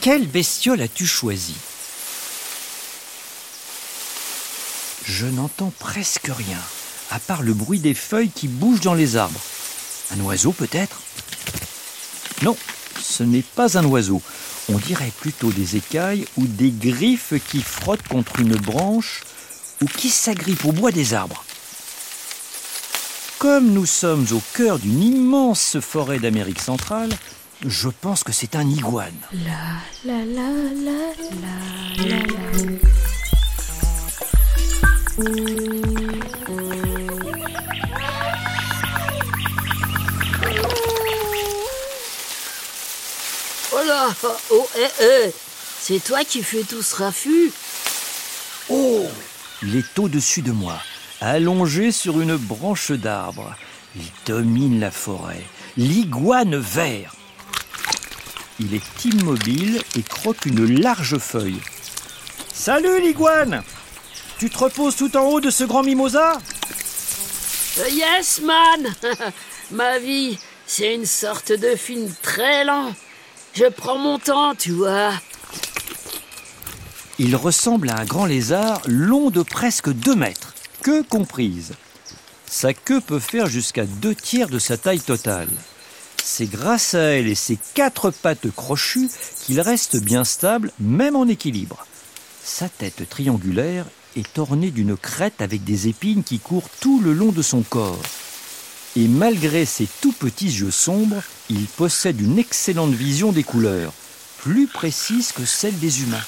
Quelle bestiole as-tu choisi Je n'entends presque rien, à part le bruit des feuilles qui bougent dans les arbres. Un oiseau peut-être Non, ce n'est pas un oiseau. On dirait plutôt des écailles ou des griffes qui frottent contre une branche ou qui s'agrippent au bois des arbres. Comme nous sommes au cœur d'une immense forêt d'Amérique centrale, je pense que c'est un iguane. La la la la la la la. Oh là Oh, eh, eh C'est toi qui fais tout ce raffut Oh Il est au-dessus de moi, allongé sur une branche d'arbre. Il domine la forêt. L'iguane vert. Il est immobile et croque une large feuille. Salut l'iguane Tu te reposes tout en haut de ce grand mimosa? Euh, Yes, man Ma vie, c'est une sorte de film très lent. Je prends mon temps, tu vois. Il ressemble à un grand lézard long de presque 2 mètres, queue comprise? Sa queue peut faire jusqu'à deux tiers de sa taille totale. C'est grâce à elle et ses quatre pattes crochues qu'il reste bien stable, même en équilibre. Sa tête triangulaire est ornée d'une crête avec des épines qui courent tout le long de son corps. Et malgré ses tout petits yeux sombres, il possède une excellente vision des couleurs, plus précise que celle des humains.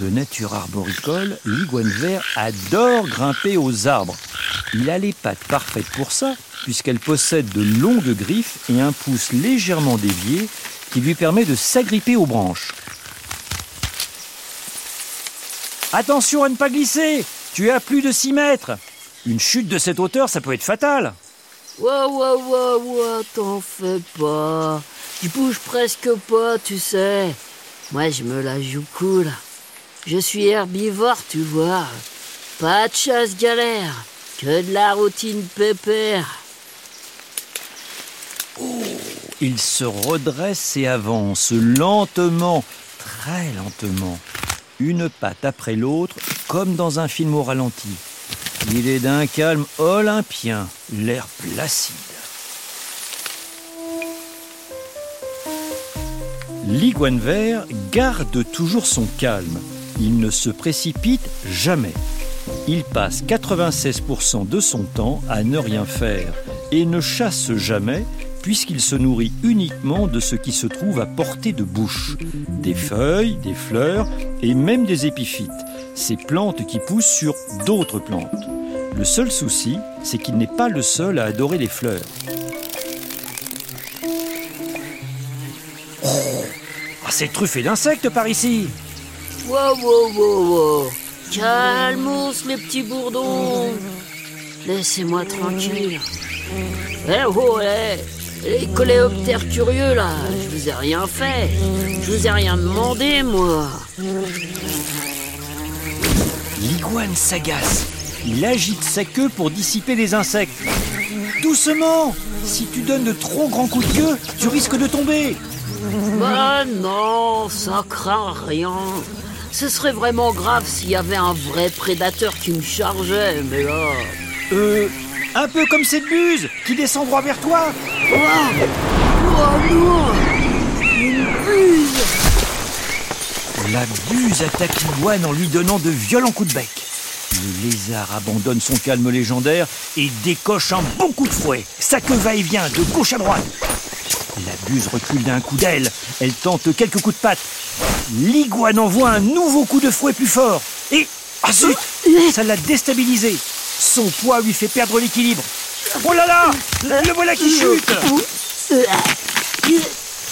De nature arboricole, l'iguane vert adore grimper aux arbres. Il a les pattes parfaites pour ça, puisqu'elle possède de longues griffes et un pouce légèrement dévié qui lui permet de s'agripper aux branches. Attention à ne pas glisser Tu es à plus de 6 mètres Une chute de cette hauteur, ça peut être fatal Ouah, ouah, ouah, ouah, t'en fais pas. Je bouge presque pas, tu sais. Moi, je me la joue cool. Je suis herbivore, tu vois. Pas de chasse galère, que de la routine pépère. Il se redresse et avance lentement, très lentement, une patte après l'autre, comme dans un film au ralenti. Il est d'un calme olympien, l'air placide. L'iguane vert garde toujours son calme. Il ne se précipite jamais. Il passe 96% de son temps à ne rien faire et ne chasse jamais puisqu'il se nourrit uniquement de ce qui se trouve à portée de bouche. Des feuilles, des fleurs et même des épiphytes, ces plantes qui poussent sur d'autres plantes. Le seul souci, c'est qu'il n'est pas le seul à adorer les fleurs. Oh, ah, c'est truffé d'insectes par ici Wow, wow, wow, wow. Calmos, les petits bourdons. Laissez-moi tranquille. Eh oh, eh. Les coléoptères curieux, là, je vous ai rien fait. Je vous ai rien demandé, moi. L'iguane s'agace. Il agite sa queue pour dissiper les insectes. Doucement Si tu donnes de trop grands coups de queue, tu risques de tomber. Bah non, ça craint rien. Ce serait vraiment grave s'il y avait un vrai prédateur qui me chargeait, mais là... Euh, un peu comme cette buse qui descend droit vers toi. Oh, oh non Une buse La buse attaque l'iguane en lui donnant de violents coups de bec. Le lézard abandonne son calme légendaire et décoche un bon coup de fouet. Sa queue va et vient de gauche à droite. La buse recule d'un coup d'aile. Elle tente quelques coups de patte. L'iguane envoie un nouveau coup de fouet plus fort. Et. Ah zut Ça l'a déstabilisé. Son poids lui fait perdre l'équilibre. Oh là là Le voilà qui chute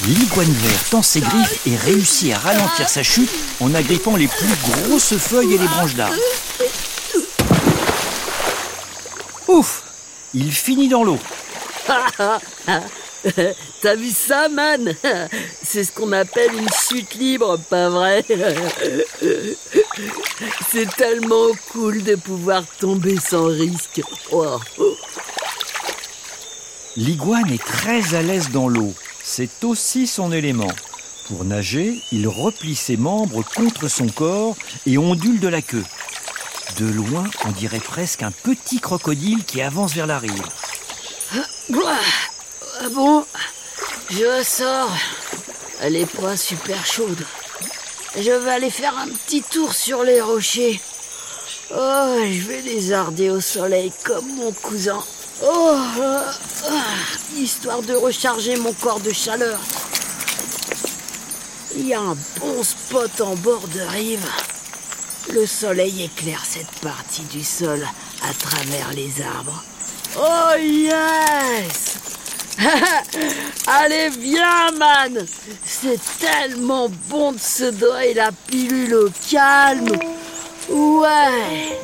L'iguane vert tend ses griffes et réussit à ralentir sa chute en agrippant les plus grosses feuilles et les branches d'arbres. Ouf Il finit dans l'eau. T'as vu ça, man? C'est ce qu'on appelle une chute libre, pas vrai? C'est tellement cool de pouvoir tomber sans risque. Oh. L'iguane est très à l'aise dans l'eau. C'est aussi son élément. Pour nager, il replie ses membres contre son corps et ondule de la queue. De loin, on dirait presque un petit crocodile qui avance vers la rive. Ah bon, je sors. Elle est pas super chaude. Je vais aller faire un petit tour sur les rochers. Oh, je vais les arder au soleil comme mon cousin. Oh, ah, histoire de recharger mon corps de chaleur. Il y a un bon spot en bord de rive. Le soleil éclaire cette partie du sol à travers les arbres. Oh yes Allez, viens, man C'est tellement bon de se dorer la pilule au calme. Ouais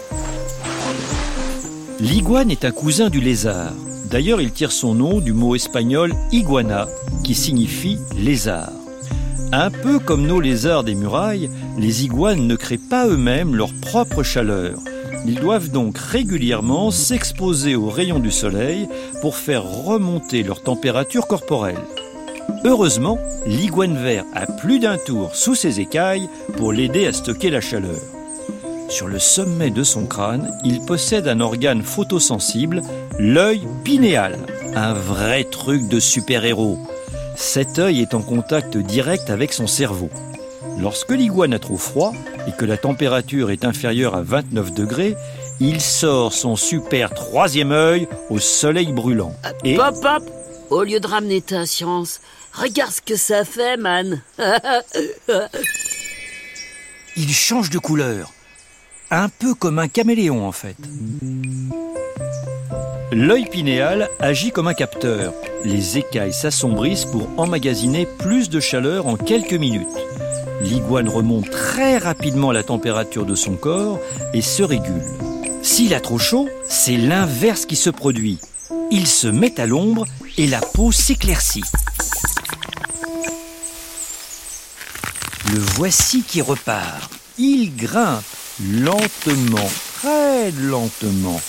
L'iguane est un cousin du lézard. D'ailleurs, il tire son nom du mot espagnol iguana, qui signifie lézard. Un peu comme nos lézards des murailles, les iguanes ne créent pas eux-mêmes leur propre chaleur. Ils doivent donc régulièrement s'exposer aux rayons du soleil pour faire remonter leur température corporelle. Heureusement, l'iguane vert a plus d'un tour sous ses écailles pour l'aider à stocker la chaleur. Sur le sommet de son crâne, il possède un organe photosensible, l'œil pinéal, un vrai truc de super-héros. Cet œil est en contact direct avec son cerveau. Lorsque l'iguane a trop froid et que la température est inférieure à 29 degrés, il sort son super troisième œil au soleil brûlant. Et... Pop, pop Au lieu de ramener ta science, regarde ce que ça fait, man Il change de couleur. Un peu comme un caméléon, en fait. L'œil pinéal agit comme un capteur. Les écailles s'assombrissent pour emmagasiner plus de chaleur en quelques minutes. L'iguane remonte très rapidement la température de son corps et se régule. S'il a trop chaud, c'est l'inverse qui se produit. Il se met à l'ombre et la peau s'éclaircit. Le voici qui repart. Il grimpe lentement, très lentement,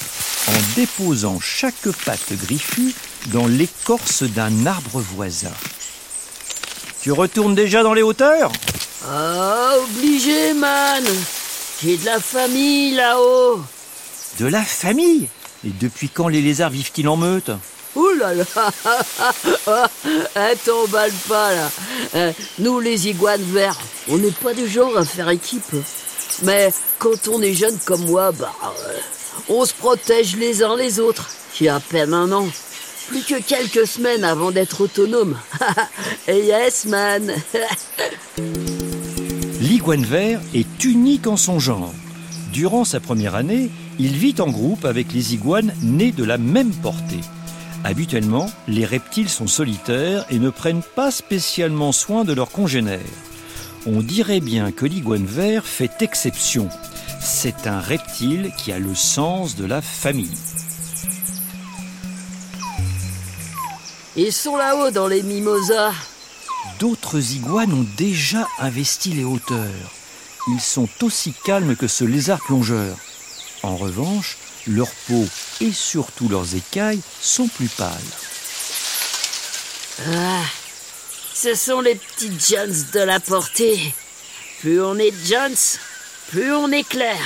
en déposant chaque patte griffue dans l'écorce d'un arbre voisin. Tu retournes déjà dans les hauteurs? Ah, obligé, man J'ai de la famille là-haut De la famille? Et depuis quand les lézards vivent-ils en meute? Ouh là là eh, T'emballe pas là eh, Nous les iguanes verts, on n'est pas du genre à faire équipe. Mais quand on est jeune comme moi, bah, euh, on se protège les uns les autres. J'ai à peine un an. Plus que quelques semaines avant d'être autonome. yes, man L'iguane vert est unique en son genre. Durant sa première année, il vit en groupe avec les iguanes nés de la même portée. Habituellement, les reptiles sont solitaires et ne prennent pas spécialement soin de leurs congénères. On dirait bien que l'iguane vert fait exception. C'est un reptile qui a le sens de la famille. Ils sont là-haut dans les mimosas. D'autres iguanes ont déjà investi les hauteurs. Ils sont aussi calmes que ce lézard plongeur. En revanche, leur peau et surtout leurs écailles sont plus pâles. Ah, ce sont les petits Jones de la portée. Plus on est Jones, plus on est clair.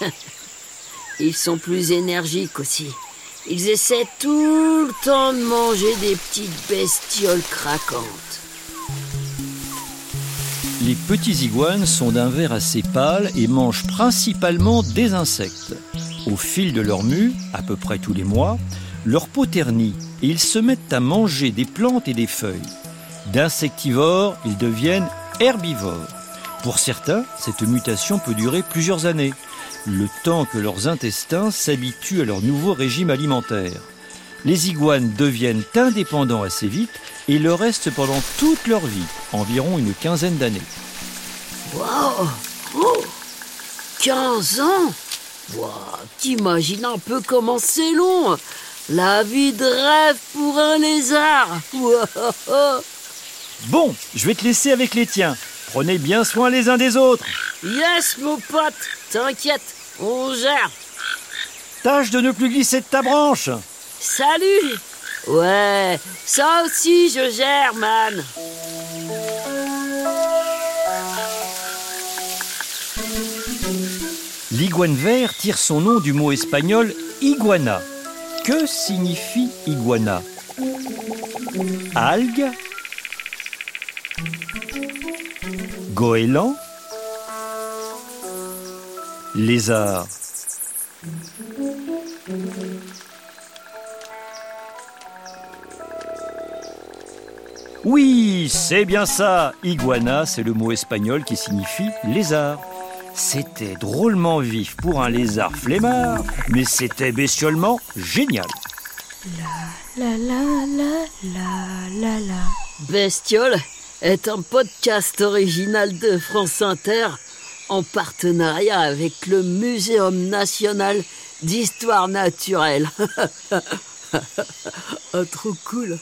Ils sont plus énergiques aussi. Ils essaient tout le temps de manger des petites bestioles craquantes. Les petits iguanes sont d'un vert assez pâle et mangent principalement des insectes. Au fil de leur mue, à peu près tous les mois, leur peau ternit et ils se mettent à manger des plantes et des feuilles. D'insectivores, ils deviennent herbivores. Pour certains, cette mutation peut durer plusieurs années le temps que leurs intestins s'habituent à leur nouveau régime alimentaire. Les iguanes deviennent indépendants assez vite et le restent pendant toute leur vie, environ une quinzaine d'années. Wow oh 15 ans wow, T'imagines un peu comment c'est long La vie de rêve pour un lézard Bon, je vais te laisser avec les tiens. Prenez bien soin les uns des autres. Yes, mon pote T'inquiète, on gère. Tâche de ne plus glisser de ta branche. Salut Ouais, ça aussi je gère, man. L'iguane vert tire son nom du mot espagnol iguana. Que signifie iguana? Algue Goéland Lézard Oui, c'est bien ça. Iguana, c'est le mot espagnol qui signifie lézard. C'était drôlement vif pour un lézard flemmard, mais c'était bestiolement génial. La la la la la la. Bestiole est un podcast original de France Inter en partenariat avec le Muséum national d'histoire naturelle. oh, trop cool.